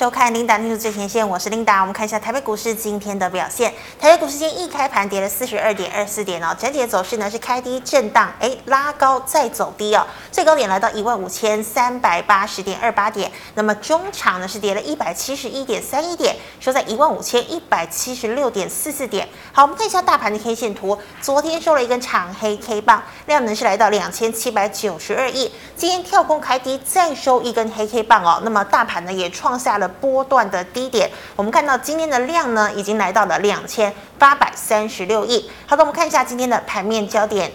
收看 Linda News 最前线，我是 Linda。我们看一下台北股市今天的表现。台北股市今天一开盘跌了四十二点二四点哦，整体的走势呢是开低震荡，哎，拉高再走低哦，最高点来到一万五千三百八十点二八点。那么中场呢是跌了一百七十一点三一点，收在一万五千一百七十六点四四点。好，我们看一下大盘的 K 线图，昨天收了一根长黑 K 棒，量能是来到两千七百九十二亿。今天跳空开低，再收一根黑 K 棒哦，那么大盘呢也创下了。波段的低点，我们看到今天的量呢，已经来到了两千八百三十六亿。好的，我们看一下今天的盘面焦点。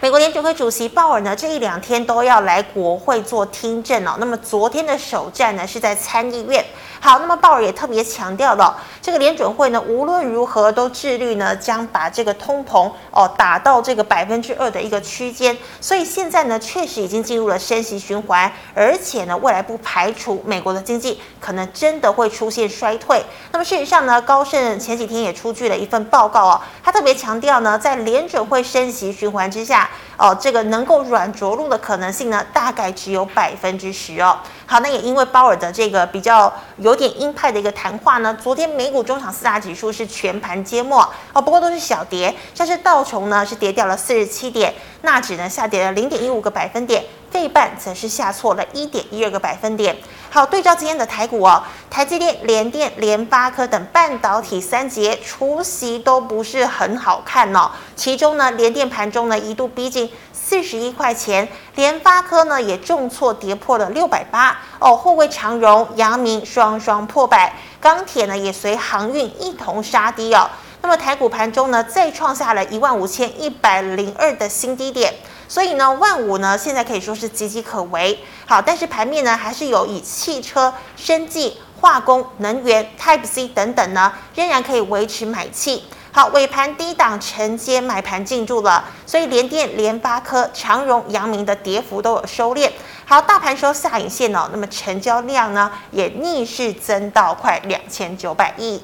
美国联准会主席鲍尔呢，这一两天都要来国会做听证哦。那么昨天的首战呢，是在参议院。好，那么鲍尔也特别强调了，这个联准会呢，无论如何都致力呢，将把这个通膨哦打到这个百分之二的一个区间。所以现在呢，确实已经进入了升息循环，而且呢，未来不排除美国的经济可能真的会出现衰退。那么事实上呢，高盛前几天也出具了一份报告哦，他特别强调呢，在联准会升息循环之下，哦，这个能够软着陆的可能性呢，大概只有百分之十哦。好，那也因为鲍尔的这个比较有点鹰派的一个谈话呢，昨天美股中场四大指数是全盘皆墨哦，不过都是小跌，像是道琼呢是跌掉了四十七点，纳指呢下跌了零点一五个百分点，费半则是下挫了一点一二个百分点。好，对照今天的台股哦，台积电、联电、联发科等半导体三杰除息都不是很好看哦，其中呢联电盘中呢一度逼近。四十一块钱，联发科呢也重挫跌破了六百八哦，货柜长荣、阳明双双破百，钢铁呢也随航运一同杀低哦。那么台股盘中呢再创下了一万五千一百零二的新低点，所以呢万五呢现在可以说是岌岌可危。好，但是盘面呢还是有以汽车、生技、化工、能源、Type C 等等呢仍然可以维持买气。好，尾盘低档承接买盘进驻了，所以联电、联发科、长荣、阳明的跌幅都有收敛。好，大盘收下影线哦，那么成交量呢也逆势增到快两千九百亿。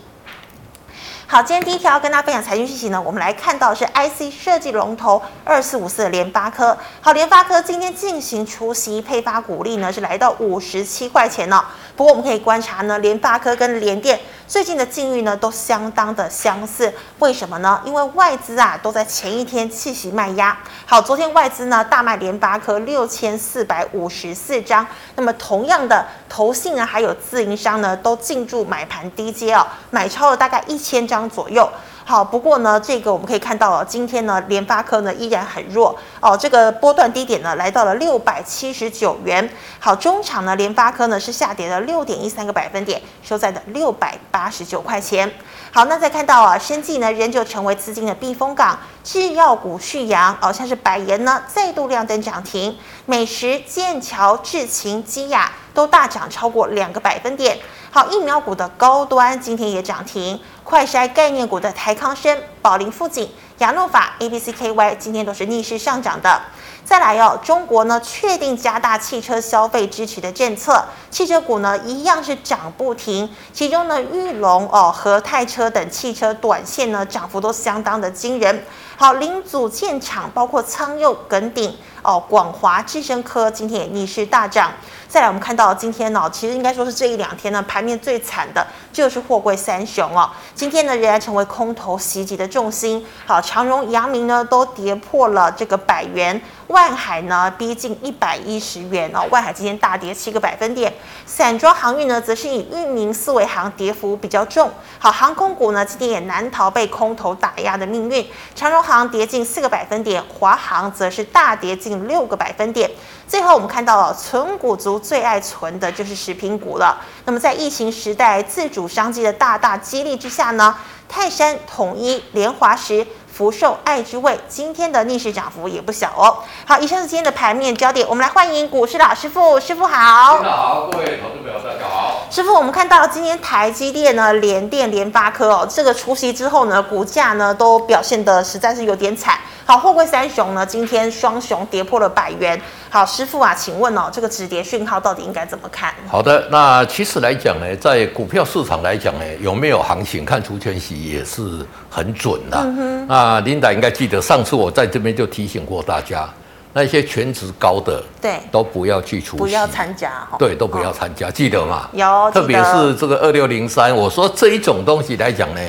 好，今天第一条要跟大家分享财经讯息呢，我们来看到是 IC 设计龙头二四五四的联发科。好，联发科今天进行除息配发股利呢，是来到五十七块钱呢、哦。不过我们可以观察呢，联发科跟联电最近的境遇呢都相当的相似。为什么呢？因为外资啊都在前一天弃息卖压。好，昨天外资呢大卖联发科六千四百五十四张。那么同样的，投信呢还有自营商呢都进驻买盘低阶哦，买超了大概一千张左右。好，不过呢，这个我们可以看到，今天呢，联发科呢依然很弱哦，这个波段低点呢来到了六百七十九元。好，中场呢，联发科呢是下跌了六点一三个百分点，收在了六百八十九块钱。好，那再看到啊，生技呢仍旧成为资金的避风港，制药股续扬哦，像是百研呢再度亮灯涨停，美食、剑桥、智勤、基亚都大涨超过两个百分点。好，疫苗股的高端今天也涨停。快筛概念股的台康生、宝林富锦、亚诺法、ABCKY 今天都是逆势上涨的。再来哦，中国呢确定加大汽车消费支持的政策，汽车股呢一样是涨不停。其中呢，裕隆哦、和泰车等汽车短线呢涨幅都相当的惊人。好，零组件厂包括苍佑、耿鼎哦、广华、智深科今天也逆势大涨。再来，我们看到今天呢、其实应该说是这一两天呢，盘面最惨的就是货柜三雄哦。今天呢，仍然成为空头袭击的重心。好，长荣、阳明呢都跌破了这个百元，万海呢逼近一百一十元哦。万海今天大跌七个百分点。散装航运呢，则是以裕民、四维航跌幅比较重。好，航空股呢今天也难逃被空头打压的命运。长荣航跌近四个百分点，华航则是大跌近六个百分点。最后，我们看到了存股族最爱存的就是食品股了。那么，在疫情时代自主商机的大大激励之下呢，泰山、统一、联华食、福寿、爱之味今天的逆势涨幅也不小哦。好，以上是今天的盘面焦点，我们来欢迎股市老师傅，师傅好。好，各位投资朋友大家好。师傅，我们看到今天台积电呢、联电、联发科哦，这个除夕之后呢，股价呢都表现得实在是有点惨。好，货柜三雄呢，今天双雄跌破了百元。好，师傅啊，请问哦，这个止跌讯号到底应该怎么看？好的，那其实来讲呢，在股票市场来讲呢，有没有行情看除权息也是很准的。嗯哼。那琳达应该记得上次我在这边就提醒过大家，那些全值高的，对，都不要去出息，不要参加哈。对，都不要参加，记得吗？有，特别是这个二六零三，我说这一种东西来讲呢，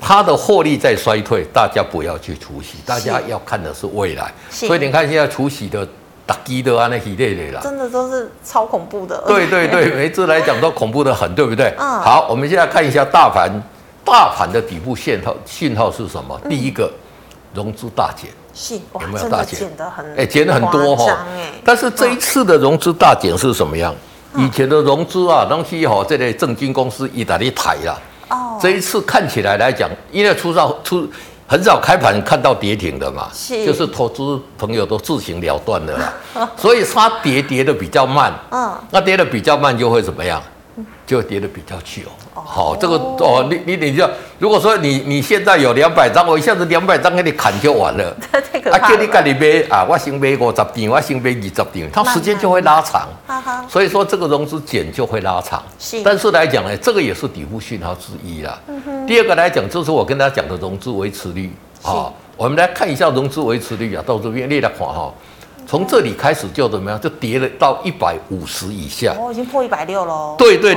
它的获利在衰退，大家不要去除息，大家要看的是未来。所以你看现在除息的打击的啊，那一类的啦，真的都是超恐怖的。对对对，每次来讲都恐怖的很，对不对？嗯。好，我们现在看一下大盘，大盘的底部信号信号是什么？第一个，融资大减。是有没有大减？减的很哎，减的很多哈。但是这一次的融资大减是什么样？以前的融资啊，东西哈，这类证金公司一大堆抬了。哦。这一次看起来来讲，因为出少出很少开盘看到跌停的嘛，是就是投资朋友都自行了断的啦，所以它跌跌的比较慢。嗯。那跌的比较慢就会怎么样？就跌得比较久，好，这个哦，你你等一下如果说你你现在有两百张，我一下子两百张给你砍就完了。啊，叫你赶紧买啊，我先买五十张，我先买二十张，它时间就会拉长。所以说这个融资减就会拉长。是，但是来讲呢，这个也是底部讯号之一啦。第二个来讲，就是我跟大家讲的融资维持率啊，我们来看一下融资维持率啊，到这边列来看哈。从这里开始就怎么样？就跌了到一百五十以下。哦，已经破一百六了。对对，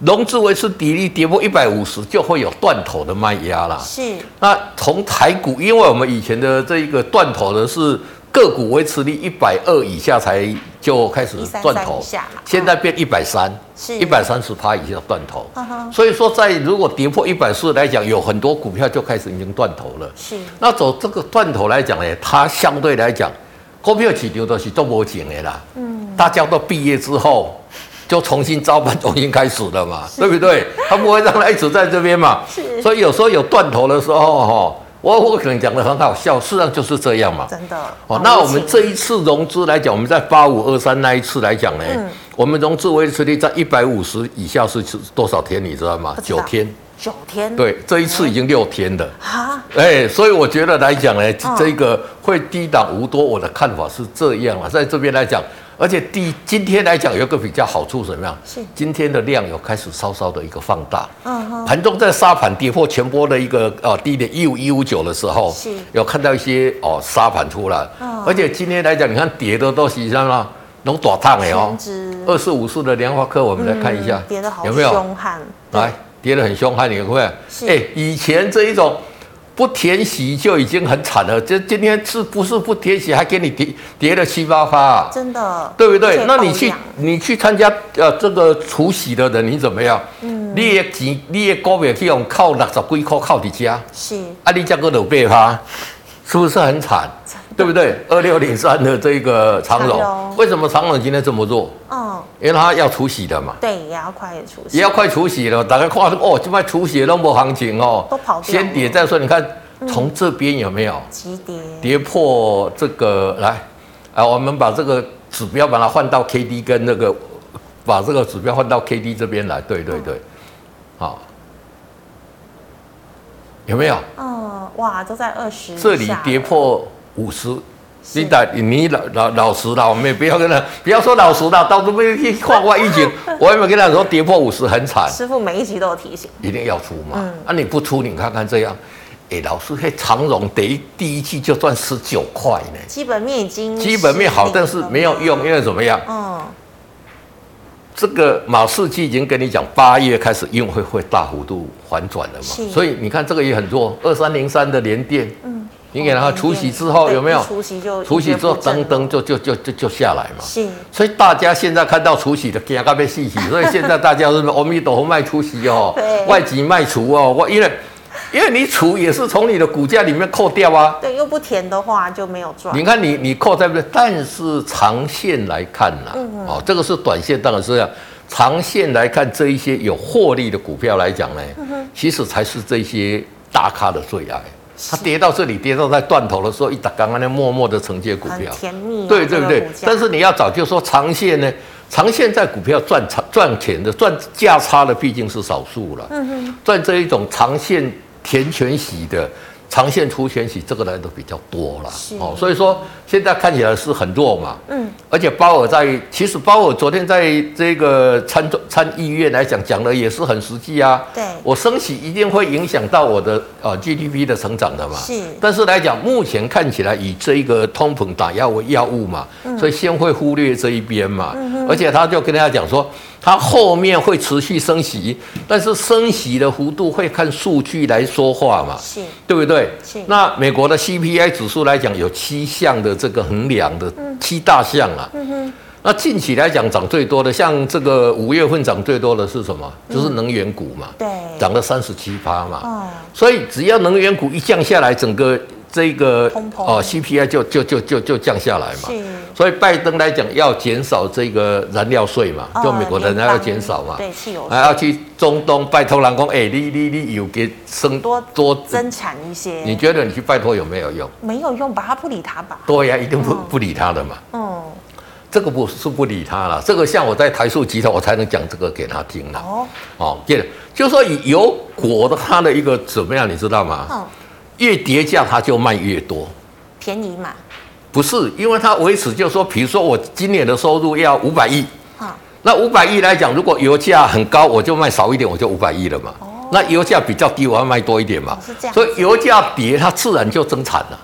融资维持比例跌破一百五十，就会有断头的卖压啦。是。那从台股，因为我们以前的这一个断头的是个股维持率一百二以下才就开始断头，现在变一百三，是一百三十趴以下断头。所以说，在如果跌破一百四来讲，有很多股票就开始已经断头了。是。那走这个断头来讲呢，它相对来讲。股票市场都是做无钱的啦，嗯，大家都毕业之后就重新招班，重新开始了嘛，是对不对？他不会让他一直在这边嘛，是。所以有时候有断头的时候，哈，我我可能讲的很好笑，事实上就是这样嘛，真的。哦，那我们这一次融资来讲，我们在八五二三那一次来讲呢，嗯、我们融资维持率在一百五十以下是多少天？你知道吗？九天。九天，对，这一次已经六天了。哈，哎，所以我觉得来讲呢，这个会低档无多，我的看法是这样啊，在这边来讲，而且第今天来讲有一个比较好处什么样？是今天的量有开始稍稍的一个放大。嗯哼，盘中在沙盘跌破前波的一个呃低点一五一五九的时候，是有看到一些哦沙盘出来。嗯，而且今天来讲，你看跌的都是什么？能多烫的哦。二四五四的联发科，我们来看一下，跌的好凶悍。来。跌得很凶悍，你会不会？哎以前这一种不填息就已经很惨了，这今天是不是不填息还给你跌跌了七八发？真的，对不对？那你去你去参加呃这个除夕的人，你怎么样？嗯，你也钱你也股票去用靠六十几块靠底家，是啊，你价格都八发，是不是很惨？对不对？二六零三的这个长龙，为什么长龙今天这么弱？嗯，因为它要除息的嘛。对，也要快除息。也要快除息了，大家看哦，这边除息那么行情哦，都跑掉。先跌再说，你看从这边有没有？急跌。跌破这个来，啊，我们把这个指标把它换到 K D 跟那个，把这个指标换到 K D 这边来。对对对，好，有没有？嗯，哇，都在二十。这里跌破。五十，你打你老老老实了，我们也不要跟他，不要说老实了，到时候去画画预警，我有没有跟他说跌破五十很惨？师傅每一集都有提醒，一定要出嘛。嗯、啊，你不出，你看看这样，哎、欸，老师，嘿，长荣第一第一季就赚十九块呢。基本面已经基本面好，但是没有用，因为怎么样？嗯，这个马士基已经跟你讲，八月开始运会会大幅度反转了嘛，所以你看这个也很弱，二三零三的连电，嗯。你给他除息之后有没有？除息就除息之后噔噔就就就就就下来嘛。是。所以大家现在看到除息的，惊到被细洗。所以现在大家是阿弥陀佛卖除息哦，外籍卖除哦。我因为因为你除也是从你的股价里面扣掉啊。对，又不填的话就没有赚。你看你你扣在不对，但是长线来看呐，哦，这个是短线当然是这样。长线来看，这一些有获利的股票来讲呢，其实才是这些大咖的最爱。它跌到这里，跌到在断头的时候，一打刚刚那默默的承接股票，甜蜜、啊，对对不对？但是你要找，就是说长线呢，长线在股票赚长赚钱的赚价差的毕竟是少数了。嗯哼，赚这一种长线填全息的，长线出全息，这个来的比较多了。哦，所以说现在看起来是很弱嘛。嗯。而且鲍尔在，其实鲍尔昨天在这个参参议院来讲讲的也是很实际啊。对。我升息一定会影响到我的呃 GDP 的成长的嘛。是。但是来讲，目前看起来以这个通膨打压为要物嘛，所以先会忽略这一边嘛。嗯。而且他就跟大家讲说。他后面会持续升息，但是升息的幅度会看数据来说话嘛，是，对不对？是。那美国的 CPI 指数来讲，有七项的这个衡量的七大项啊。嗯哼。那近期来讲涨最多的，像这个五月份涨最多的是什么？就是能源股嘛。对。涨了三十七趴嘛。哦。所以只要能源股一降下来，整个。这个哦，CPI 就就就就就降下来嘛，所以拜登来讲要减少这个燃料税嘛，就美国人要减少嘛，对，汽油还要去中东拜托人工，哎，你你你有给生多多增产一些，你觉得你去拜托有没有用？没有用吧，他不理他吧？对呀，一定不不理他的嘛。嗯，这个不是不理他了，这个像我在台塑集团，我才能讲这个给他听了。哦哦，对了，就说以油国的他的一个怎么样，你知道吗？嗯。越跌价，它就卖越多，便宜嘛？不是，因为它维持，就是说，比如说我今年的收入要五百亿，那五百亿来讲，如果油价很高，我就卖少一点，我就五百亿了嘛。那油价比较低，我要卖多一点嘛。是这样。所以油价跌，它自然就增产了。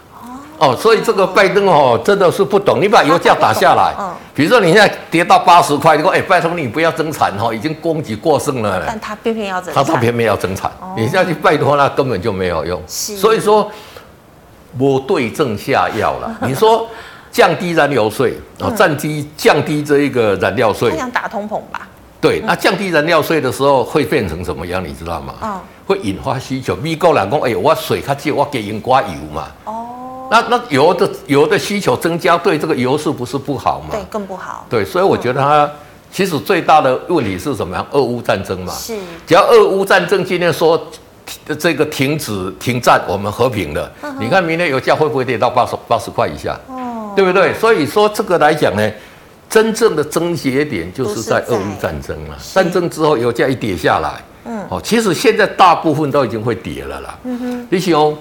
哦，所以这个拜登哦，真的是不懂。你把油价打下来，嗯，比如说你现在跌到八十块，你说哎，拜托你不要增产哈，已经供给过剩了。但他偏偏要增产，他他偏偏要增产，哦、你现在去拜托那根本就没有用。是，所以说我对症下药了。你说降低燃油税啊，降低降低这一个燃料税，他想打通膨吧？对，那降低燃料税的时候会变成什么样？你知道吗？嗯，会引发需求。美国人讲，哎，我水较少，我给人刮油嘛。哦。那那油的油的需求增加，对这个油是不是不好吗？对，更不好。对，所以我觉得它其实最大的问题是什么样？俄乌战争嘛。是。只要俄乌战争今天说这个停止停战，我们和平了，你看明天油价会不会跌到八十八十块以下？哦。对不对？所以说这个来讲呢，真正的症结点就是在俄乌战争了。战争之后，油价一跌下来，嗯，哦，其实现在大部分都已经会跌了啦。嗯哼。李兄。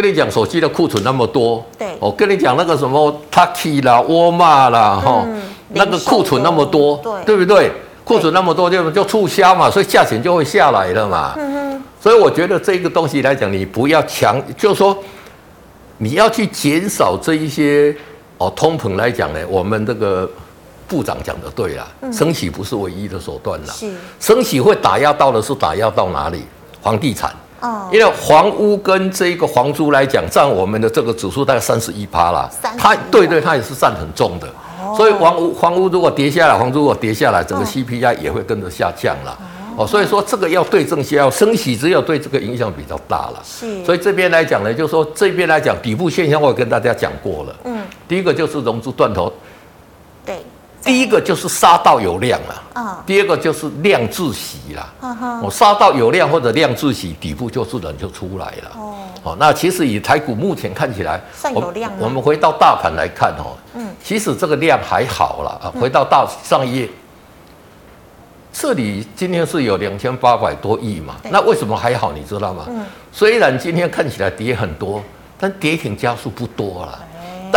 跟你讲，手机的库存那么多，对，我跟你讲那个什么 Taki 啦、沃尔玛啦，哈，那个库存那么多，对，对不对？库存那么多就就促销嘛，所以价钱就会下来了嘛。嗯哼。所以我觉得这个东西来讲，你不要强，就是说你要去减少这一些哦，通膨来讲呢，我们这个部长讲的对啦，升息不是唯一的手段啦。是。升息会打压到的是打压到哪里？房地产。哦，因为房屋跟这一个房租来讲，占我们的这个指数大概三十一趴啦。它对对，它也是占很重的。所以房屋房屋如果跌下来，房租如果跌下来，整个 CPI 也会跟着下降了。哦，所以说这个要对症下药，升息只有对这个影响比较大了。是。所以这边来讲呢，就是说这边来讲底部现象，我跟大家讲过了。嗯。第一个就是融资断头。对。第一个就是杀到有量了，啊，第二个就是量自息了，我杀到有量或者量自息，底部就自然就出来了，哦，那其实以台股目前看起来，算有量。我们回到大盘来看哦，嗯，其实这个量还好了啊。回到大上一页，这里今天是有两千八百多亿嘛，那为什么还好？你知道吗？嗯，虽然今天看起来跌很多，但跌停家数不多了。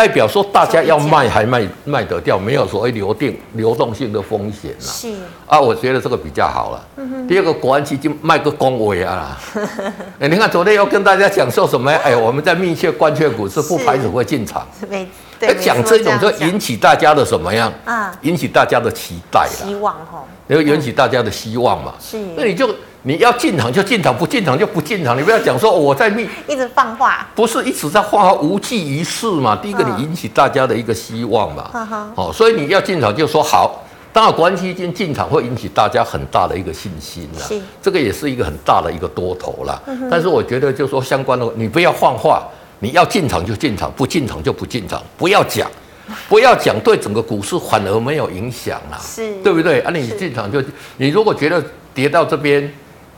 代表说大家要卖还卖卖得掉，没有所谓流定流动性的风险了。是啊，我觉得这个比较好了。第二个，国安基金卖个公维啊。哎，你看昨天又跟大家讲说什么？哎，我们在密切关切股市不排除会进场。没对。讲这种就引起大家的什么样？啊，引起大家的期待了。希望哈。要引起大家的希望嘛。是。那你就。你要进场就进场，不进场就不进场。你不要讲说我在密一直放话，不是一直在放话，无济于事嘛。第一个，你引起大家的一个希望嘛。哦，所以你要进场就说好。当然，国安基金进场会引起大家很大的一个信心啦。是，这个也是一个很大的一个多头啦。但是我觉得，就说相关的，你不要放话，你要进场就进场，不进场就不进场，不要讲，不要讲，对整个股市反而没有影响啦。是，对不对？啊，你进场就，你如果觉得跌到这边。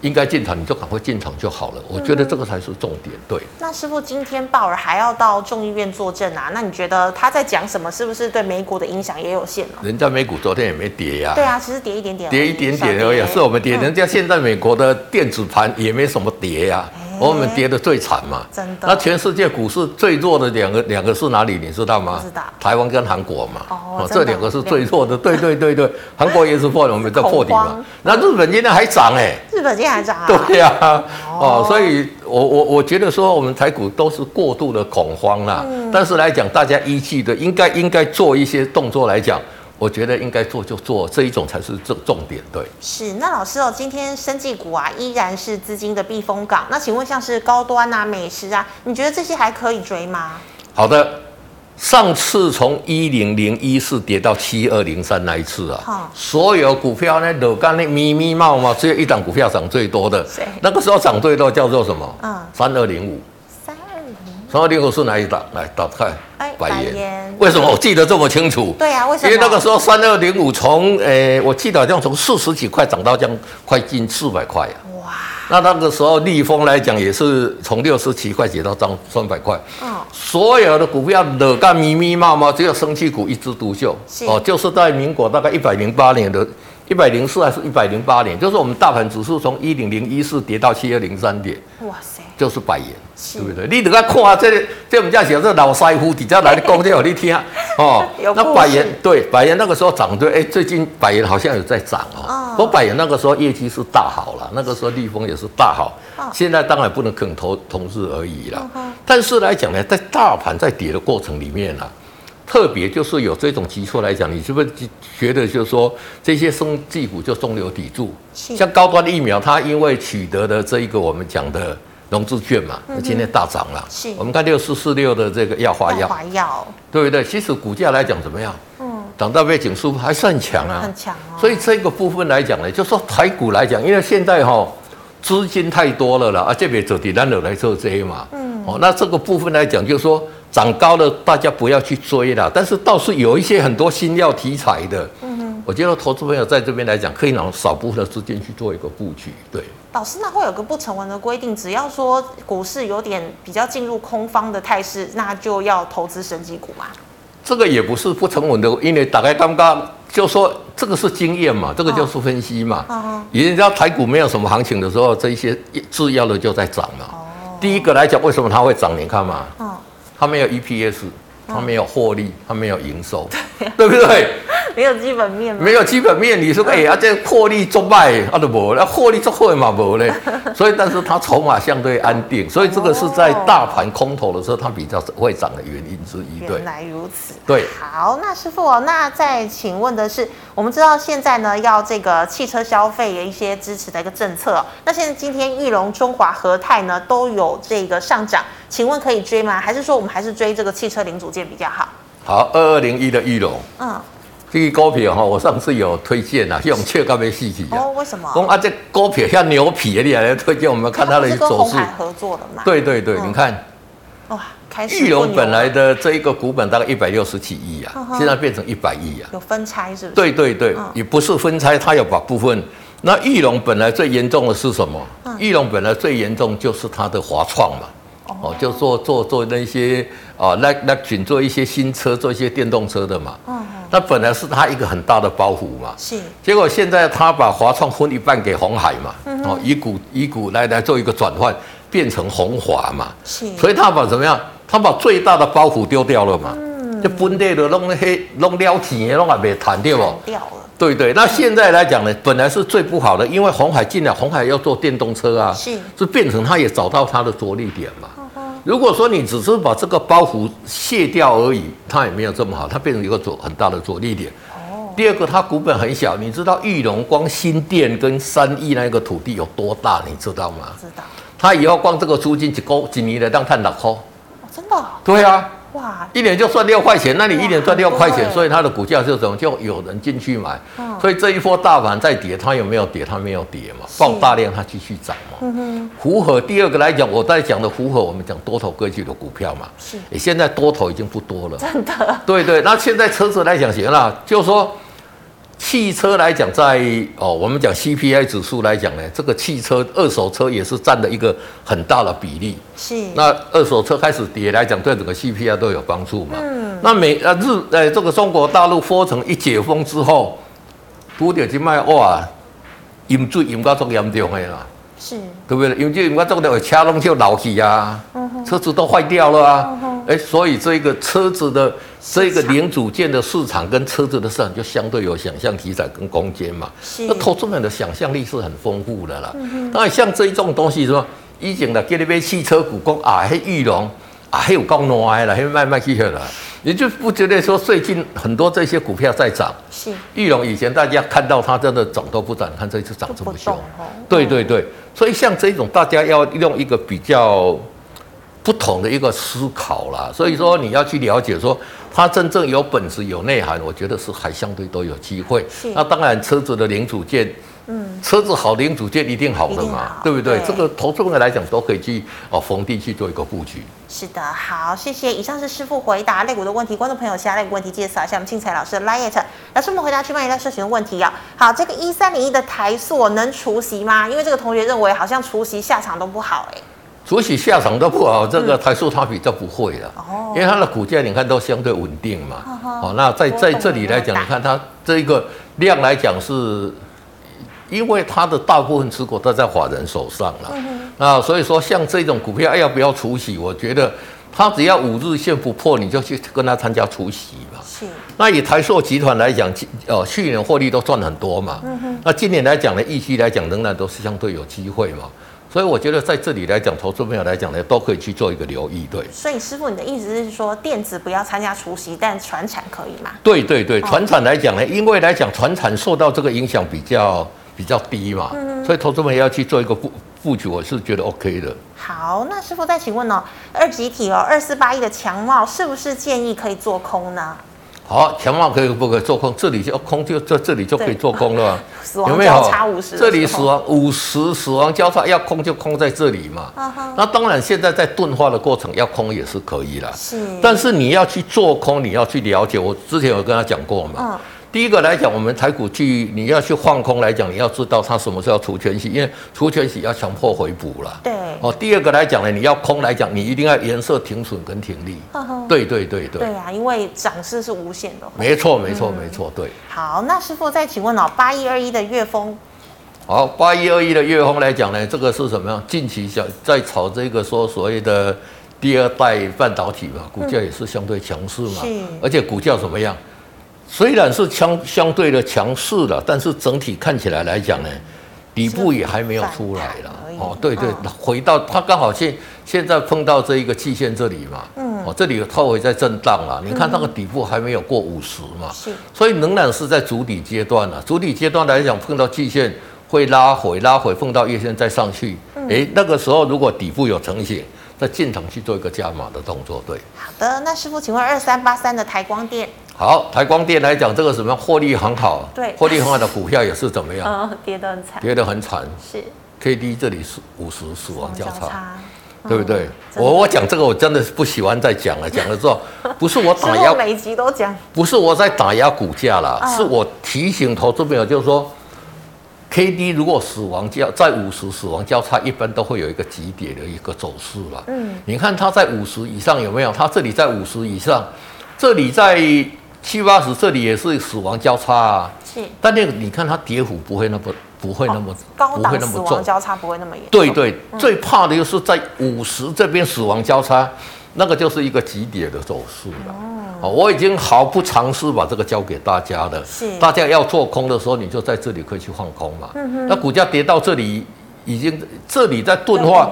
应该进场，你就赶快进场就好了。我觉得这个才是重点。对。那师傅，今天鲍尔还要到众议院作证啊？那你觉得他在讲什么？是不是对美股的影响也有限呢？人家美股昨天也没跌呀。对啊，其实跌一点点。跌一点点而已，是我们跌。人家现在美国的电子盘也没什么跌呀。我们跌得最惨嘛。真的。那全世界股市最弱的两个两个是哪里？你知道吗？知道。台湾跟韩国嘛。哦。这两个是最弱的。对对对对，韩国也是破了，我们在破底嘛。那日本今天还涨哎。日本今天还涨啊。对呀。哦。所以我我我觉得说，我们台股都是过度的恐慌啦。嗯。但是来讲，大家依据的应该应该做一些动作来讲。我觉得应该做就做这一种才是重重点，对。是，那老师哦，今天生技股啊依然是资金的避风港。那请问像是高端啊、美食啊，你觉得这些还可以追吗？好的，上次从一零零一四跌到七二零三那一次啊，哦、所有股票呢都干那咪咪冒冒，只有一档股票涨最多的，那个时候涨最多叫做什么？嗯，三二零五。三二零五是哪一档？来打开。哎，百元。为什么我记得这么清楚？对啊，为什么？因为那个时候三二零五从，诶，我记得好像从四十几块涨到这样，快近四百块啊。哇！那那个时候利丰来讲也是从六十七块跌到涨三百块。嗯。所有的股票都干咪咪冒冒，只有生气股一枝独秀。是。哦，就是在民国大概一百零八年的。一百零四还是一百零八点，就是我们大盘指数从一零零一四跌到七二零三点，哇塞，就是百元，对不对？你等下看啊，这这我们家写这老师傅底下来的 讲这给你听哦。那百元对百元那个时候涨对，哎，最近百元好像有在涨哦。不过百元那个时候业绩是大好了，那个时候利丰也是大好，现在当然不能肯投同日而已了。但是来讲呢，在大盘在跌的过程里面呢。特别就是有这种急挫来讲，你是不是觉得就是说这些生技股就中流砥柱？是像高端疫苗，它因为取得的这一个我们讲的融资券嘛，嗯、今天大涨了。是，我们看六四四六的这个药化药，华药对不对？其实股价来讲怎么样？嗯，涨到背景是不是还是很强啊？很强哦。所以这个部分来讲呢，就说台股来讲，因为现在哈、哦、资金太多了啦，啊这边走底单的来做这些嘛。嗯。哦，那这个部分来讲，就是说。涨高了，大家不要去追了。但是倒是有一些很多新药题材的，嗯哼，我觉得投资朋友在这边来讲，可以拿少部分的资金去做一个布局。对，老师，那会有个不成文的规定，只要说股市有点比较进入空方的态势，那就要投资升级股吗？这个也不是不成文的，因为大概刚刚就说这个是经验嘛，这个就是分析嘛。嗯哼，人家台股没有什么行情的时候，这一些制药的就在涨嘛。哦，第一个来讲，为什么它会涨？你看嘛。嗯。它没有 EPS，它没有获利，它没有营收，对不对？没有基本面，没有基本面。你说，哎呀，这获利做卖啊都无，那获利做坏嘛无嘞。所以，但是它筹码相对安定，所以这个是在大盘空头的时候，它比较会涨的原因之一。对，原来如此。对，好，那师傅哦，那再请问的是，我们知道现在呢要这个汽车消费的一些支持的一个政策，那现在今天裕隆、中华、和泰呢都有这个上涨，请问可以追吗？还是说我们还是追这个汽车零组件比较好？好，二二零一的裕隆，嗯。这个股票哈，我上次有推荐呐，用切干杯细体哦，为什么？讲啊，这股票像牛皮的，你来推荐我们看它的走势。合作的嘛。对对对，你看，哇，开始。玉龙本来的这一个股本大概一百六十几亿啊，现在变成一百亿啊。有分拆是不是？对对对，也不是分拆，它有把部分。那玉龙本来最严重的是什么？裕隆本来最严重就是它的华创嘛。哦，就做做做那些啊，那那仅做一些新车，做一些电动车的嘛。嗯哼。那本来是他一个很大的包袱嘛。是。结果现在他把华创分一半给红海嘛。嗯。哦，以股以股来来做一个转换，变成红华嘛。是。所以他把怎么样？他把最大的包袱丢掉了嘛。嗯。就本地的弄那些弄了钱的弄也没谈掉哦。掉了。对对。那现在来讲呢，本来是最不好的，因为红海进来，红海要做电动车啊。是。就变成他也找到他的着力点嘛。如果说你只是把这个包袱卸掉而已，它也没有这么好，它变成一个很大的阻力点。哦。第二个，它股本很小，你知道裕隆光新店跟三亿那个土地有多大？你知道吗？知道。它以后光这个租金一个几年的当探六块。哦，真的？对啊。哇，一年就赚六块钱，那你一年赚六块钱，所以它的股价就怎么就有人进去买，所以这一波大盘在跌，它有没有跌？它没有跌嘛，放大量它继续涨嘛。嗯哼。符合第二个来讲，我在讲的符合我们讲多头格局的股票嘛。是。现在多头已经不多了。真的。对对，那现在车子来讲行了，就是说。汽车来讲，在哦，我们讲 CPI 指数来讲呢，这个汽车二手车也是占了一个很大的比例。是。那二手车开始跌来讲，对整个 CPI 都有帮助嘛。嗯。那美呃日呃这个中国大陆封城一解封之后，古典去卖哇，饮醉饮到这么严重的啦。是，对不对？因为就我这个车拢就老起呀，车子都坏掉了啊，哎，所以这个车子的这个零组件的市场跟车子的市场就相对有想象题材跟空间嘛。是，那投资人的想象力是很丰富的啦。当然，像这一种东西，什么以前的给你买汽车股，讲啊，还裕隆啊，还有高诺埃了，还卖卖去了。你就不觉得说最近很多这些股票在涨？是，玉龙以前大家看到它真的涨都不涨，看这次涨这么凶。对对对，所以像这种大家要用一个比较不同的一个思考啦。所以说你要去了解说它真正有本事有内涵，我觉得是还相对都有机会。那当然车子的零组件。嗯，车子好，零组件一定好的嘛，对不对？对，这个投资人来讲都可以去哦逢低去做一个布局。是的，好，谢谢。以上是师傅回答类股的问题，观众朋友其他类股问题介绍一下我们庆财老师的 LINE，老师我们回答区块链社群的问题啊。好，这个一三零一的台塑能除息吗？因为这个同学认为好像除息下场都不好哎、欸。除息下场都不好，这个台塑它比较不会的，嗯、因为它的股价你看都相对稳定嘛。哦，哦，那在在这里来讲，你看它这一个量来讲是。因为它的大部分持股都在法人手上了，那所以说像这种股票要不要除息？我觉得它只要五日线不破，你就去跟他参加除息嘛。是。那以台塑集团来讲，呃，去年获利都赚很多嘛。嗯哼。那今年来讲呢，预期来讲仍然都是相对有机会嘛。所以我觉得在这里来讲，投资朋友来讲呢，都可以去做一个留意。对。所以师傅，你的意思是说，电子不要参加除夕，但传产可以吗？对对对，传产来讲呢，因为来讲传产受到这个影响比较。比较低嘛，嗯、所以投资朋友要去做一个布布局，我是觉得 OK 的。好，那师傅再请问哦，二级体哦，二四八一的强茂是不是建议可以做空呢？好，前方可以不可以做空？这里就空就在这里就可以做空了，对有没有？差五十，这里死亡五十，死亡交叉要空就空在这里嘛。啊、那当然，现在在钝化的过程要空也是可以了。是，但是你要去做空，你要去了解。我之前有跟他讲过嘛。嗯第一个来讲，我们台股去你要去放空来讲，你要知道它什么时候除权息，因为除权息要强迫回补了。对。哦，第二个来讲呢，你要空来讲，你一定要颜色停损跟停利。呵呵对对对对。对啊，因为涨势是无限的。没错没错没错，对。好，那师傅再请问哦，八一二一的月峰。好，八一二一的月峰来讲呢，这个是什么样？近期想在炒这个说所谓的第二代半导体嘛，股价也是相对强势嘛，是而且股价怎么样？虽然是相相对的强势了，但是整体看起来来讲呢，底部也还没有出来了。哦，对对，回到它刚好现现在碰到这一个季线这里嘛，嗯，哦，这里稍微在震荡了。你看那个底部还没有过五十嘛，是，所以仍然是在筑底阶段了。筑底阶段来讲，碰到季线会拉回，拉回碰到月线再上去。诶，那个时候如果底部有成型，再进场去做一个加码的动作。对，好的，那师傅，请问二三八三的台光电。好，台光电来讲，这个什么获利很好，对，获利很好的股票也是怎么样？嗯，跌得很惨，跌得很惨。是，K D 这里是五十死亡交叉，对不对？我我讲这个，我真的是不喜欢再讲了。讲了之后，不是我打压，每集都讲，不是我在打压股价了，是我提醒投资朋友，就是说，K D 如果死亡交在五十死亡交叉，一般都会有一个急跌的一个走势了。嗯，你看它在五十以上有没有？它这里在五十以上，这里在。七八十这里也是死亡交叉啊，是，但那个你看它跌幅不会那么不会那么高档死亡交叉不会那么严重。对对，最怕的就是在五十这边死亡交叉，那个就是一个急跌的走势了。哦，我已经毫不尝试把这个交给大家了。是，大家要做空的时候，你就在这里可以去放空嘛。嗯哼。那股价跌到这里，已经这里在钝化。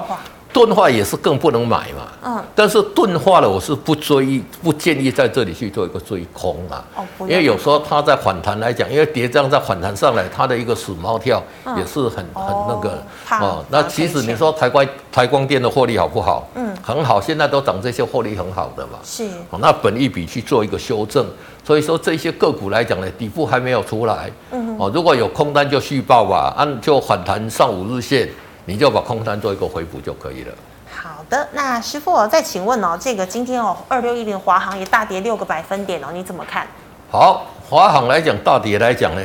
钝化也是更不能买嘛，嗯，但是钝化了，我是不追，不建议在这里去做一个追空啊，哦，因为有时候它在反弹来讲，因为跌这样在反弹上来，它的一个死猫跳也是很很那个哦。那其实你说台光台光电的获利好不好？嗯，很好，现在都涨这些获利很好的嘛，是，哦，那本一比去做一个修正，所以说这些个股来讲呢，底部还没有出来，嗯，哦，如果有空单就续报吧，按就反弹上五日线。你就把空单做一个回补就可以了。好的，那师傅我再请问哦，这个今天哦，二六一零华航也大跌六个百分点哦，你怎么看？好，华航来讲大跌来讲呢，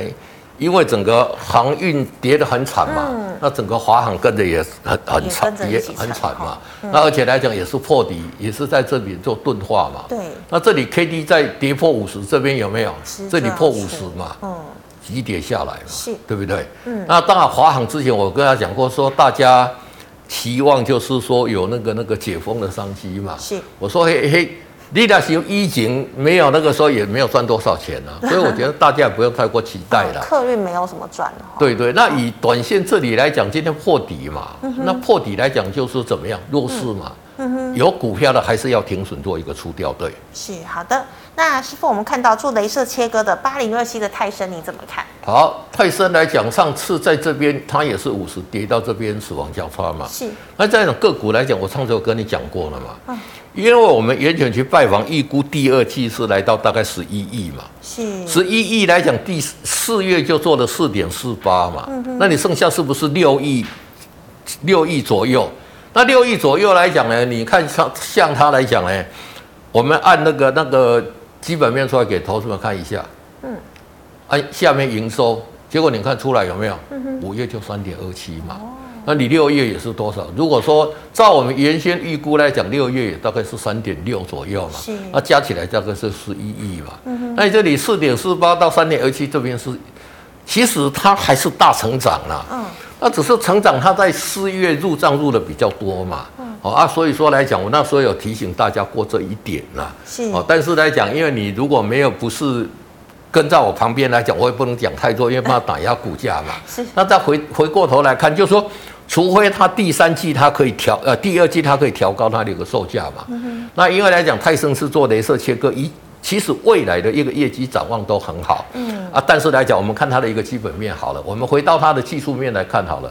因为整个航运跌得很惨嘛，嗯、那整个华航跟着也很很惨，也很惨嘛。嗯、那而且来讲也是破底，也是在这里做钝化嘛。对。那这里 K D 在跌破五十这边有没有？这里破五十嘛。嗯。急跌下来嘛，是，对不对？嗯，那当然，华航之前我跟他讲过，说大家期望就是说有那个那个解封的商机嘛，是，我说嘿嘿。你那时候疫情没有那个时候也没有赚多少钱啊，所以我觉得大家也不用太过期待了。客运没有什么赚的。对对，那以短线这里来讲，今天破底嘛，那破底来讲就是怎么样弱势嘛。嗯，有股票的还是要停损做一个出掉，对。是好的，那师傅，我们看到做镭射切割的八零二七的泰森，你怎么看？好，泰森来讲，上次在这边它也是五十跌到这边死亡交叉嘛。是。那这种个股来讲，我上次有跟你讲过了嘛。嗯。因为我们远远去拜访，预估第二季是来到大概十一亿嘛。是。十一亿来讲，第四月就做了四点四八嘛。嗯哼。那你剩下是不是六亿？六亿左右？那六亿左右来讲呢？你看像像他来讲呢，我们按那个那个基本面出来给投资们看一下。嗯。按下面营收，结果你看出来有没有？五月就三点二七嘛。哦。那你六月也是多少？如果说照我们原先预估来讲，六月也大概是三点六左右嘛。是。那加起来大概是十一亿嘛。嗯哼。那你这里四点四八到三点二七这边是，其实它还是大成长了。嗯。那只是成长，它在四月入账入的比较多嘛，哦啊，所以说来讲，我那时候有提醒大家过这一点啦，是哦，但是来讲，因为你如果没有不是跟在我旁边来讲，我也不能讲太多，因为怕打压股价嘛。是。那再回回过头来看，就是说，除非它第三季它可以调，呃，第二季它可以调高它的一个售价嘛。嗯哼。那因为来讲，泰森是做镭射切割一。其实未来的一个业绩展望都很好，嗯啊，但是来讲，我们看它的一个基本面好了，我们回到它的技术面来看好了，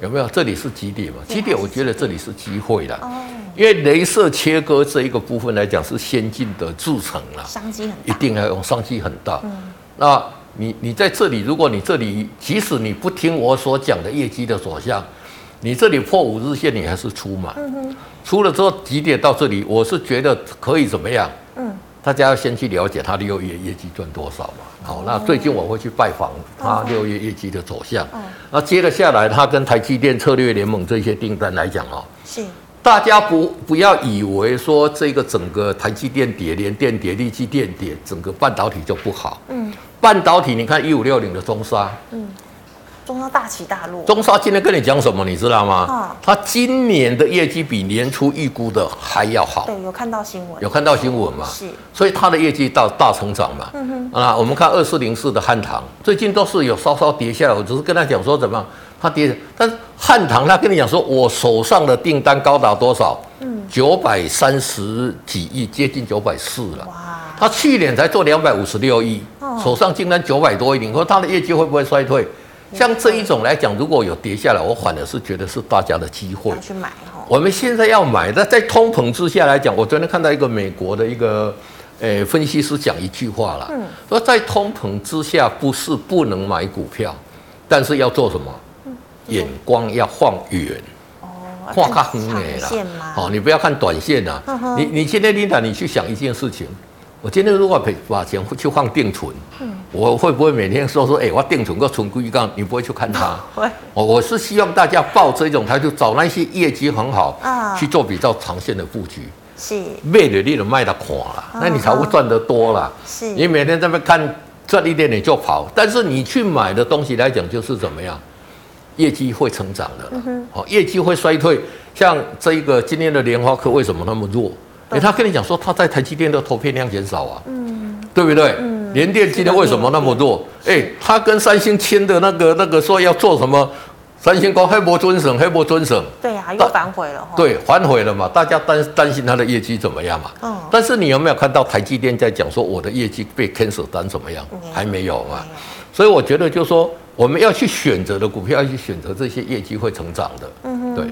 有没有？这里是基点嘛？基点，我觉得这里是机会啦，哦，因为镭射切割这一个部分来讲是先进的制成啦，商机很大，一定要用商机很大。嗯，那你你在这里，如果你这里即使你不听我所讲的业绩的走向，你这里破五日线，你还是出嘛？出了之后几点到这里，我是觉得可以怎么样？嗯。大家要先去了解它六月业绩赚多少嘛？好，那最近我会去拜访它六月业绩的走向。那接着下来，它跟台积电策略联盟这些订单来讲哦，是大家不不要以为说这个整个台积电跌、联电跌、力积电跌，整个半导体就不好。嗯，半导体你看一五六零的中沙，嗯。中沙大起大落。中沙今天跟你讲什么，你知道吗？啊，他今年的业绩比年初预估的还要好。对，有看到新闻。有看到新闻嘛？是。所以他的业绩大大成长嘛。嗯哼。啊，我们看二四零四的汉唐，最近都是有稍稍跌下来。我只是跟他讲说怎么样，他跌。但是汉唐他跟你讲说，我手上的订单高达多少？嗯，九百三十几亿，接近九百四了。哇。他去年才做两百五十六亿，手上订单九百多亿，你说他的业绩会不会衰退？像这一种来讲，如果有跌下来，我反而是觉得是大家的机会。去买我们现在要买，那在通膨之下来讲，我昨天看到一个美国的一个诶分析师讲一句话了，说在通膨之下不是不能买股票，但是要做什么？眼光要放远。哦，看长线嘛。好，你不要看短线呐。你你今天琳达，你去想一件事情。我今天如果把钱去放定存，嗯，我会不会每天说说，哎、欸，我定存个存归杠，你不会去看它？会。我我是希望大家抱这种态度，找那些业绩很好啊，去做比较长线的布局。是。卖的利润卖得垮了，那你才会赚得多了。是。你每天在那看赚一点点就跑，但是你去买的东西来讲，就是怎么样，业绩会成长的。好，业绩会衰退，像这一个今天的联发科为什么那么弱？哎、欸，他跟你讲说他在台积电的投片量减少啊，嗯，对不对？嗯，联电今天为什么那么弱？哎、欸，他跟三星签的那个那个说要做什么？三星讲黑波尊省，黑波尊省，对啊，又反悔了。对，反悔了嘛？大家担担心他的业绩怎么样嘛？嗯，但是你有没有看到台积电在讲说我的业绩被 cancel 单怎么样？嗯、还没有嘛？所以我觉得就是说我们要去选择的股票，要去选择这些业绩会成长的。嗯哼，对。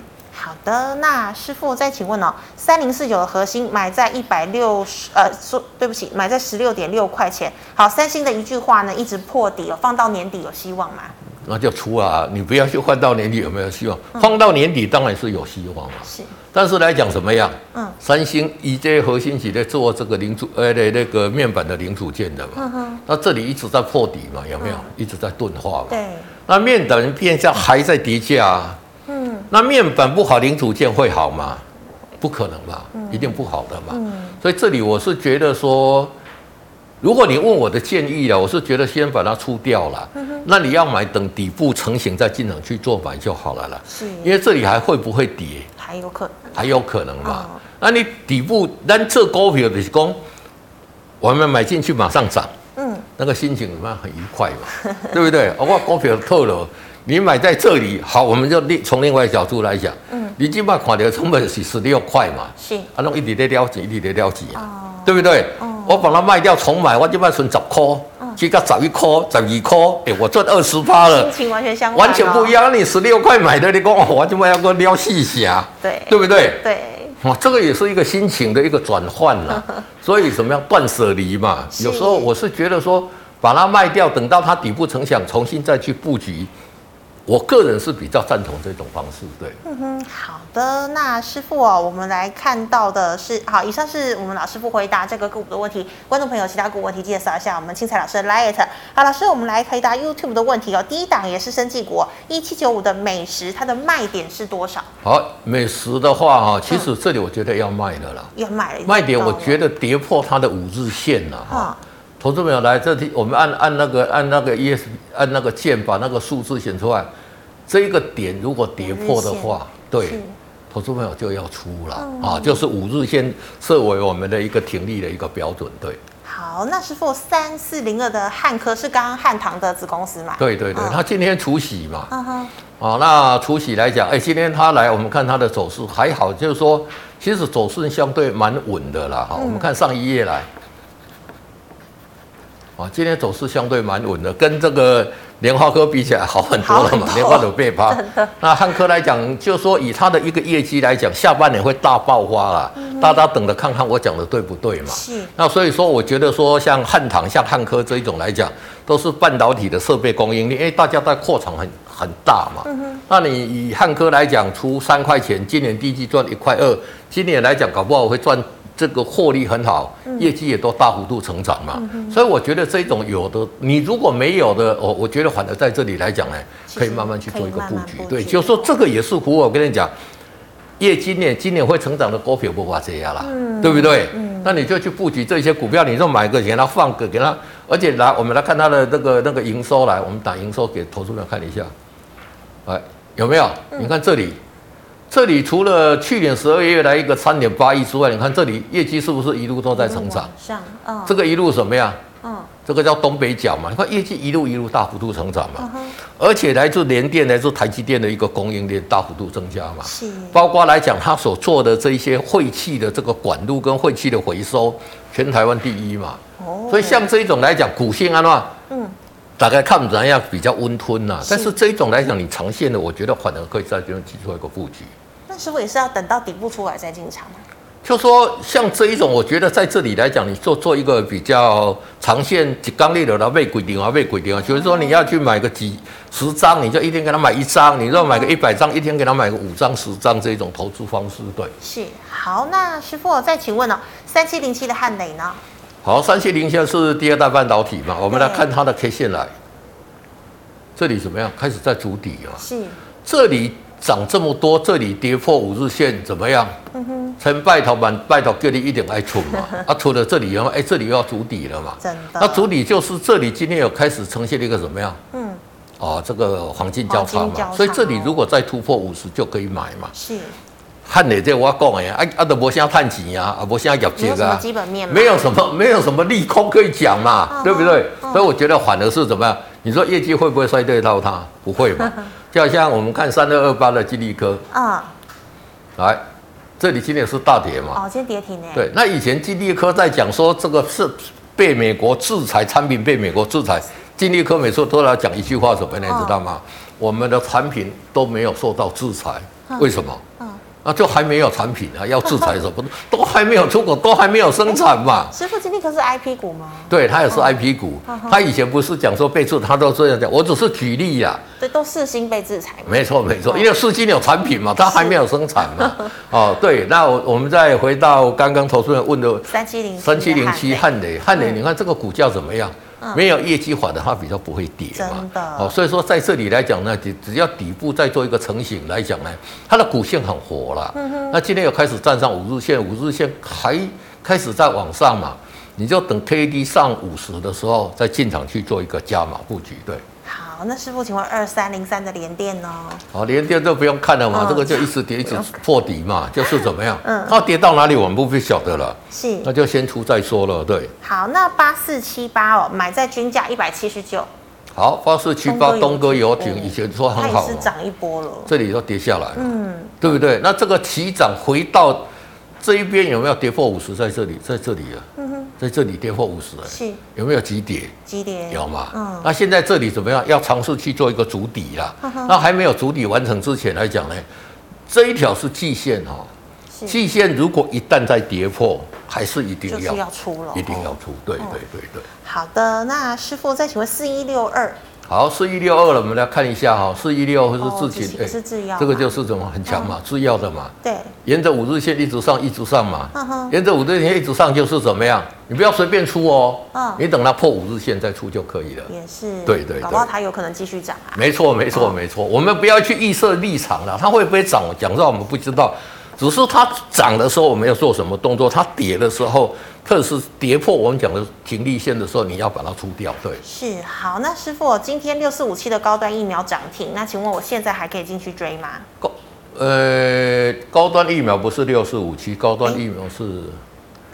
好的，那师傅再请问哦，三零四九的核心买在一百六十，呃，说对不起，买在十六点六块钱。好，三星的一句话呢，一直破底了，放到年底有希望吗？那就出啊，你不要去换到年底有没有希望？嗯、放到年底当然是有希望了。是，但是来讲怎么样？嗯，三星以这些核心企业做这个零组，呃，那个面板的零组件的嘛。嗯哼。那这里一直在破底嘛，有没有？嗯、一直在钝化嘛。对。那面板变相还在跌价啊。嗯，那面板不好，零组件会好吗？不可能吧，嗯、一定不好的嘛。嗯、所以这里我是觉得说，如果你问我的建议啊，我是觉得先把它出掉了。嗯、那你要买，等底部成型再进场去做买就好了啦。是，因为这里还会不会跌？还有可能，还有可能嘛？哦、那你底部单这股票的是讲，我们买进去马上涨，嗯，那个心情怎么样？很愉快嘛，对不对？我股票透了，你买在这里，好，我们就另从另外一个角度来讲，嗯，你起码看到成本是十六块嘛，是，啊，弄一直在撩钱，一直在撩钱啊，哦、对不对？哦我把它卖掉重买，我就卖存十块，这个找一块、找二块，哎，我赚二十八了。心情完全相反，完全不一样。你十六块买的，你讲我就卖要个撩细侠，对，对不对？对，哇，这个也是一个心情的一个转换了。所以怎么样断舍离嘛？有时候我是觉得说，把它卖掉，等到它底部成想，重新再去布局。我个人是比较赞同这种方式，对。嗯哼，好的，那师傅哦，我们来看到的是，好，以上是我们老师傅回答这个个股的问题。观众朋友，其他个股问题记得扫一下我们青彩老师的 Light。好，老师，我们来回答 YouTube 的问题哦。第一档也是生技股，一七九五的美食，它的卖点是多少？好，美食的话哈，其实这里我觉得要卖的了，嗯、要卖了。卖点我觉得跌破它的五日线了哈。嗯投资朋友来这里，我们按按那个按那个 ES 按那个键，把那个数字显出来。这一个点如果跌破的话，对，投资朋友就要出了、嗯、啊，就是五日线设为我们的一个停利的一个标准。对，好，那师傅三四零二的汉科是刚刚汉唐的子公司嘛？对对对，他、嗯、今天除夕嘛。嗯哼。啊，那除夕来讲，哎，今天他来，我们看他的走势还好，就是说，其实走势相对蛮稳的啦。哈、嗯，我们看上一页来。啊，今天走势相对蛮稳的，跟这个联发科比起来好很多了嘛。联发科被趴，那汉科来讲，就说以它的一个业绩来讲，下半年会大爆发啦。嗯、大家等着看看我讲的对不对嘛？是。那所以说，我觉得说像汉唐、像汉科这一种来讲，都是半导体的设备供应链，因为大家在扩厂很很大嘛。那你以汉科来讲，出三块钱，今年第一季赚一块二，今年来讲搞不好会赚。这个获利很好，业绩也都大幅度成长嘛，嗯、所以我觉得这种有的，你如果没有的，我我觉得反而在这里来讲呢，可以慢慢去做一个布局。对，就是说这个也是符合我跟你讲，业绩年今年会成长的股票不怕这样啦，嗯、对不对？嗯、那你就去布局这些股票，你就买个给他放个给他，而且来我们来看它的那个那个营收来，我们打营收给投资者看一下，哎，有没有？你看这里。这里除了去年十二月来一个三点八亿之外，你看这里业绩是不是一路都在成长？上，嗯，这个一路什么呀？嗯，这个叫东北角嘛。你看业绩一路一路大幅度成长嘛，嗯、而且来自联电、来自台积电的一个供应链大幅度增加嘛。是，包括来讲他所做的这一些废弃的这个管路跟废弃的回收，全台湾第一嘛。哦，所以像这一种来讲，股性啊，那嗯。大概看不怎样比较温吞呐、啊，但是这一种来讲，你长线的，我觉得反而可以在这边提出一个布局。那师傅也是要等到底部出来再进场吗？就说像这一种，我觉得在这里来讲，你做做一个比较长线几刚烈的，然后被规定啊，被规定啊，就是说你要去买个几十张，你就一天给他买一张；你如果买个一百张，一天给他买个五张、十张这一种投资方式，对。是好，那师傅再请问哦，三七零七的汉磊呢？好，三七零七是第二代半导体嘛？我们来看它的 K 线来，这里怎么样？开始在筑底啊。是。这里涨这么多，这里跌破五日线怎么样？嗯哼。成拜托板，拜托给你一点爱出嘛。啊，除了这里以后，哎，这里又要筑底了嘛。真的。那筑底就是这里今天有开始呈现了一个怎么样？嗯。哦，这个黄金交叉嘛，所以这里如果再突破五十就可以买嘛。是。汉磊这我讲的呀，啊啊都无啥赚钱啊，啊无啥业绩啊，基本面没有什么 没有什么利空可以讲嘛，嗯、对不对？嗯、所以我觉得反而是怎么样？你说业绩会不会衰退到它？不会嘛？就好像我们看三二二八的金利科啊，嗯、来这里今天是大跌嘛？哦，今天跌停呢。对，那以前金利科在讲说这个是被美国制裁，产品被美国制裁，金利科每次都来讲一句话什么，你知道吗？嗯、我们的产品都没有受到制裁，为什么？嗯那就还没有产品啊，要制裁什么？都还没有出口，都还没有生产嘛。师傅，金利可是 I P 股吗？对，它也是 I P 股。他以前不是讲说被制裁，他都这样讲。我只是举例呀。对，都四星被制裁。没错，没错，因为四星有产品嘛，它还没有生产嘛。哦，对，那我我们再回到刚刚投资人问的三七零三七零七汉磊，汉磊，你看这个股价怎么样？没有业绩好的话，比较不会跌嘛。哦，所以说在这里来讲呢，只只要底部再做一个成型来讲呢，它的股性很活了。嗯。那今天又开始站上五日线，五日线还开始在往上嘛。你就等 K D 上五十的时候再进场去做一个加码布局，对。好，那师傅，请问二三零三的联电呢？好，联电都不用看了嘛，嗯、这个就一直跌，一直破底嘛，就是怎么样？嗯，它跌到哪里我们不必晓得了。是，那就先出再说了，对。好，那八四七八哦，买在均价一百七十九。好，八四七八东哥游艇以前说很好，是涨一波了，这里都跌下来，嗯，对不对？那这个起涨回到这一边有没有跌破五十？在这里，在这里啊，嗯哼，在这里跌破五十，是有没有急跌？急跌有吗？嗯，那现在这里怎么样？要尝试去做一个足底啦。那还没有足底完成之前来讲呢，这一条是季线哈，季线如果一旦再跌破。还是一定要要出了，一定要出，对对对对。好的，那师傅再请问四一六二。好，四一六二了，我们来看一下哈，四一六是自己，是制药，这个就是怎么很强嘛，制药的嘛。对。沿着五日线一直上，一直上嘛。沿着五日线一直上就是怎么样？你不要随便出哦。嗯。你等它破五日线再出就可以了。也是。对对。搞不好它有可能继续涨啊。没错没错没错，我们不要去预设立场了，它会不会涨？讲实话我们不知道。只是它涨的时候，我们要做什么动作？它跌的时候，特别是跌破我们讲的停利线的时候，你要把它出掉。对，是好。那师傅，今天六四五七的高端疫苗涨停，那请问我现在还可以进去追吗？高呃，高端疫苗不是六四五七，高端疫苗是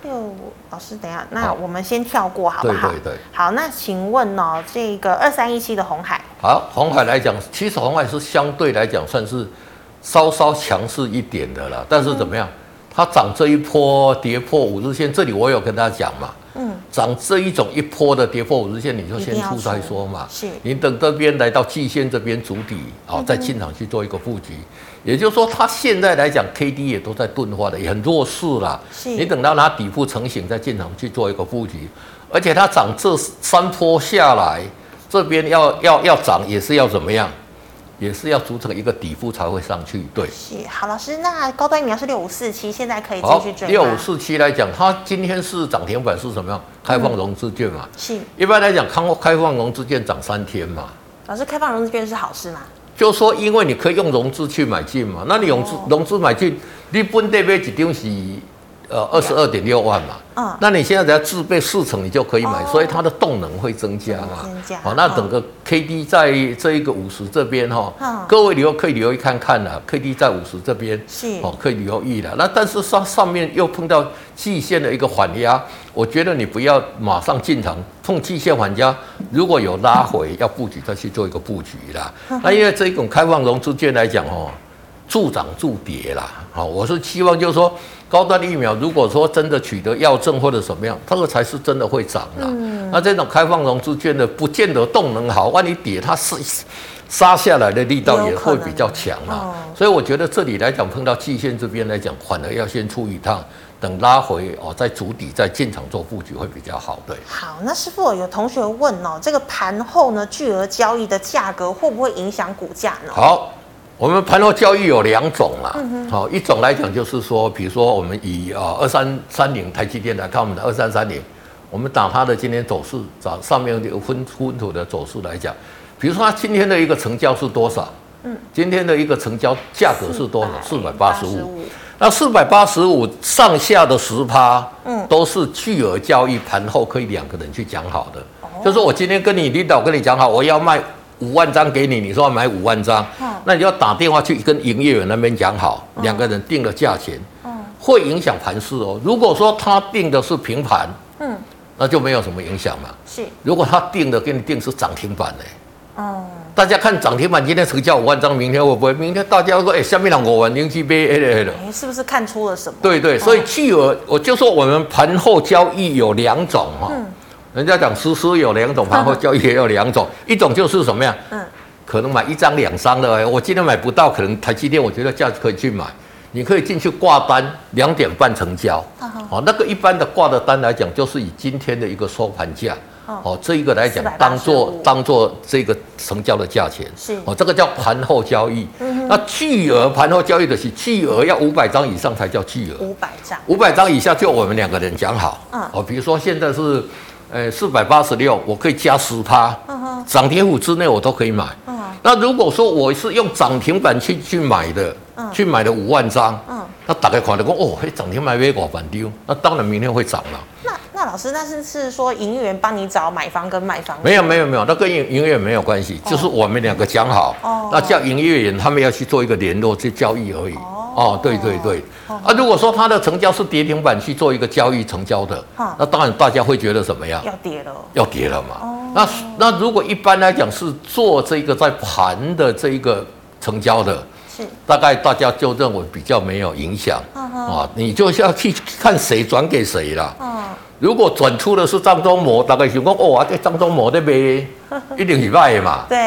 六。老师，等一下，那我们先跳过好不好？对对对。好，那请问哦，这个二三一七的红海，好，红海来讲，其实红海是相对来讲算是。稍稍强势一点的了，但是怎么样？它涨这一波跌破五日线，这里我有跟大家讲嘛。嗯。涨这一种一波的跌破五日线，你就先出再说嘛。是。你等这边来到季线这边筑底啊，再进场去做一个布局。也就是说，它现在来讲，K D 也都在钝化的，也很弱势啦。是。你等到它底部成型，再进场去做一个布局。而且它涨这三波下来，这边要要要涨也是要怎么样？也是要组成一个底部才会上去，对。是，好，老师，那高端疫苗是六五四七，现在可以继续追。六五四七来讲，它今天是涨停板是什么样？开放融资券嘛。是。一般来讲，开开放融资券涨三天嘛。老师，开放融资券是好事吗？就说因为你可以用融资去买进嘛，那你融资融资买进，你本得买一张是。呃，二十二点六万嘛，嗯，那你现在只要自备四成，你就可以买，哦、所以它的动能会增加嘛，增加。好，那整个 K D 在这一个五十这边哈，嗯、各位留可以留意看看了，K D 在五十这边是哦，可以留意了。那但是上上面又碰到季线的一个反压，我觉得你不要马上进场碰季线缓压，如果有拉回要布局，再去做一个布局啦。嗯、那因为这一种开放融资券来讲哦，助涨助跌啦，好，我是希望就是说。高端疫苗，如果说真的取得药证或者什么样，这个才是真的会涨啊。嗯、那这种开放融资券的，不见得动能好，万一跌，它是杀下来的力道也会比较强啊。哦、所以我觉得这里来讲，碰到季线这边来讲，反而要先出一趟，等拉回哦，在主底，再进场做布局会比较好。对。好，那师傅有同学问哦，这个盘后呢，巨额交易的价格会不会影响股价呢？好。我们盘后交易有两种啦，好，一种来讲就是说，比如说我们以啊二三三零台积电来看我们的二三三零，我们打它的今天走势，找上面有分分图的走势来讲，比如说它今天的一个成交是多少？嗯，今天的一个成交价格是多少？四百八十五。那四百八十五上下的十趴，嗯，都是巨额交易，盘后可以两个人去讲好的，就是说我今天跟你领导跟你讲好，我要卖。五万张给你，你说要买五万张，嗯、那你就要打电话去跟营业员那边讲好，两、嗯、个人定了价钱，嗯、会影响盘势哦。如果说他定的是平盘，嗯，那就没有什么影响嘛。是，如果他定的给你定是涨停板呢？嗯，大家看涨停板今天成交五万张，明天会不会？明天大家说，哎，下面两个玩零七倍，哎，是不是看出了什么？对对，所以巨额，我就说我们盘后交易有两种哈。嗯人家讲实时有两种，盘后交易也有两种，一种就是什么呀？嗯，可能买一张两张的，我今天买不到，可能台积电我觉得价值可以去买，你可以进去挂单，两点半成交。哦，那个一般的挂的单来讲，就是以今天的一个收盘价，哦，这一个来讲，当做当做这个成交的价钱。是，哦，这个叫盘后交易。那巨额盘后交易的是巨额要五百张以上才叫巨额。五百张。五百张以下就我们两个人讲好。嗯。哦，比如说现在是。诶，四百八十六，我可以加十趴，涨停五之内我都可以买。嗯、那如果说我是用涨停板去去买的，嗯、去买了五万张，嗯、那大概看的讲，哦，涨停买没我反丢，那当然明天会涨了。那那老老师，那是是说营业员帮你找买方跟卖方？没有没有没有，那跟营营业员没有关系，哦、就是我们两个讲好，哦、那叫营业员他们要去做一个联络去交易而已。哦。哦，对对对，哦、啊，如果说它的成交是跌停板去做一个交易成交的，哦、那当然大家会觉得怎么样？要跌了，要跌了嘛。哦、那那如果一般来讲是做这个在盘的这一个成交的，是。大概大家就认为比较没有影响，啊，你就是要去看谁转给谁了。哦、如果转出的是张忠谋，大概想讲哦，这张忠谋在卖。一定以外嘛，对。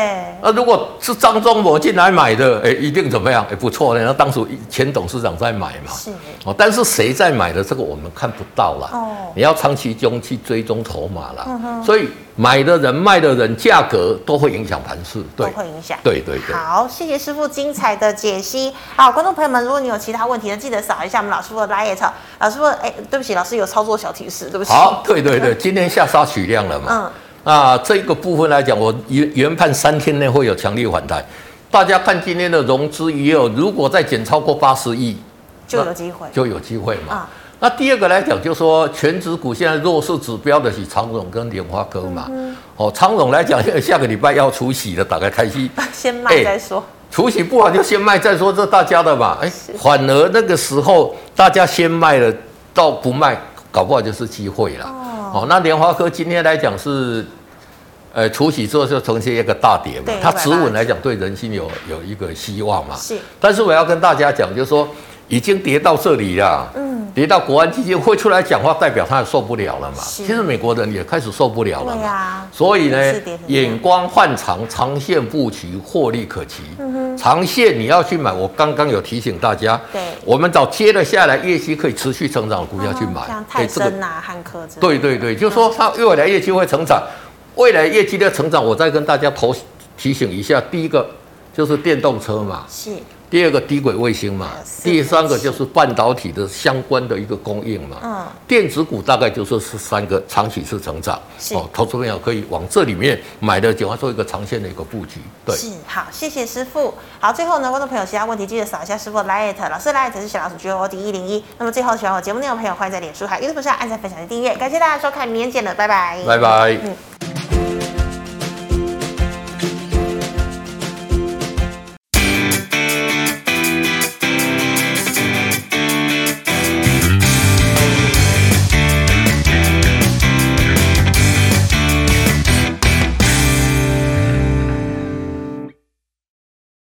那如果是张忠谋进来买的，哎，一定怎么样？哎，不错呢。那当初前董事长在买嘛，是。哦，但是谁在买的，这个我们看不到了。哦。你要长期中去追踪筹码了。嗯哼。所以买的人、卖的人、价格都会影响盘势，对。都会影响。对对对。好，谢谢师傅精彩的解析。好，观众朋友们，如果你有其他问题呢，记得扫一下我们老师傅的 liet。老师傅，哎，对不起，老师有操作小提示，对不起。好，对对对，今天下杀取量了嘛。嗯。啊，这个部分来讲，我原原判三天内会有强烈反弹。大家看今天的融资也有，如果再减超过八十亿，就有机会，就有机会嘛。啊、那第二个来讲，就是说全指股现在弱势指标的是长荣跟莲花科嘛。嗯、哦，长荣来讲，下个礼拜要除息了，打开开息，先卖再说。除息不好就先卖再说，这大家的嘛。哎，反而那个时候大家先卖了，到不卖，搞不好就是机会了。哦哦，那联华科今天来讲是，呃，除夕之后就呈现一个大跌嘛，它止稳来讲对人心有有一个希望嘛。是。但是我要跟大家讲，就是说已经跌到这里了，嗯，跌到国安基金会出来讲话，代表他也受不了了嘛。其实美国人也开始受不了了嘛。对啊。所以呢，眼光换长，长线布局，获利可期。嗯哼。长线你要去买，我刚刚有提醒大家，对，我们找接了下来业绩可以持续成长的股票去买，像泰森呐、汉科。对对对，就是说它未来业绩会成长。未来业绩的成长，我再跟大家投提醒一下。第一个就是电动车嘛，是。第二个低轨卫星嘛，第三个就是半导体的相关的一个供应嘛。嗯。电子股大概就是是三个长期是成长。是。哦，投资朋友可以往这里面买的，简化做一个长线的一个布局。对。是。好，谢谢师傅。好，最后呢，观众朋友其他问题记得扫一下师傅的 LINE，老师的 LINE 是小老鼠 G O D 一零一。那么最后喜欢我节目内容的朋友，欢迎在脸书还有 YouTube 上按赞、分享、订阅。感谢大家收看，明天见了，拜拜。拜拜。嗯。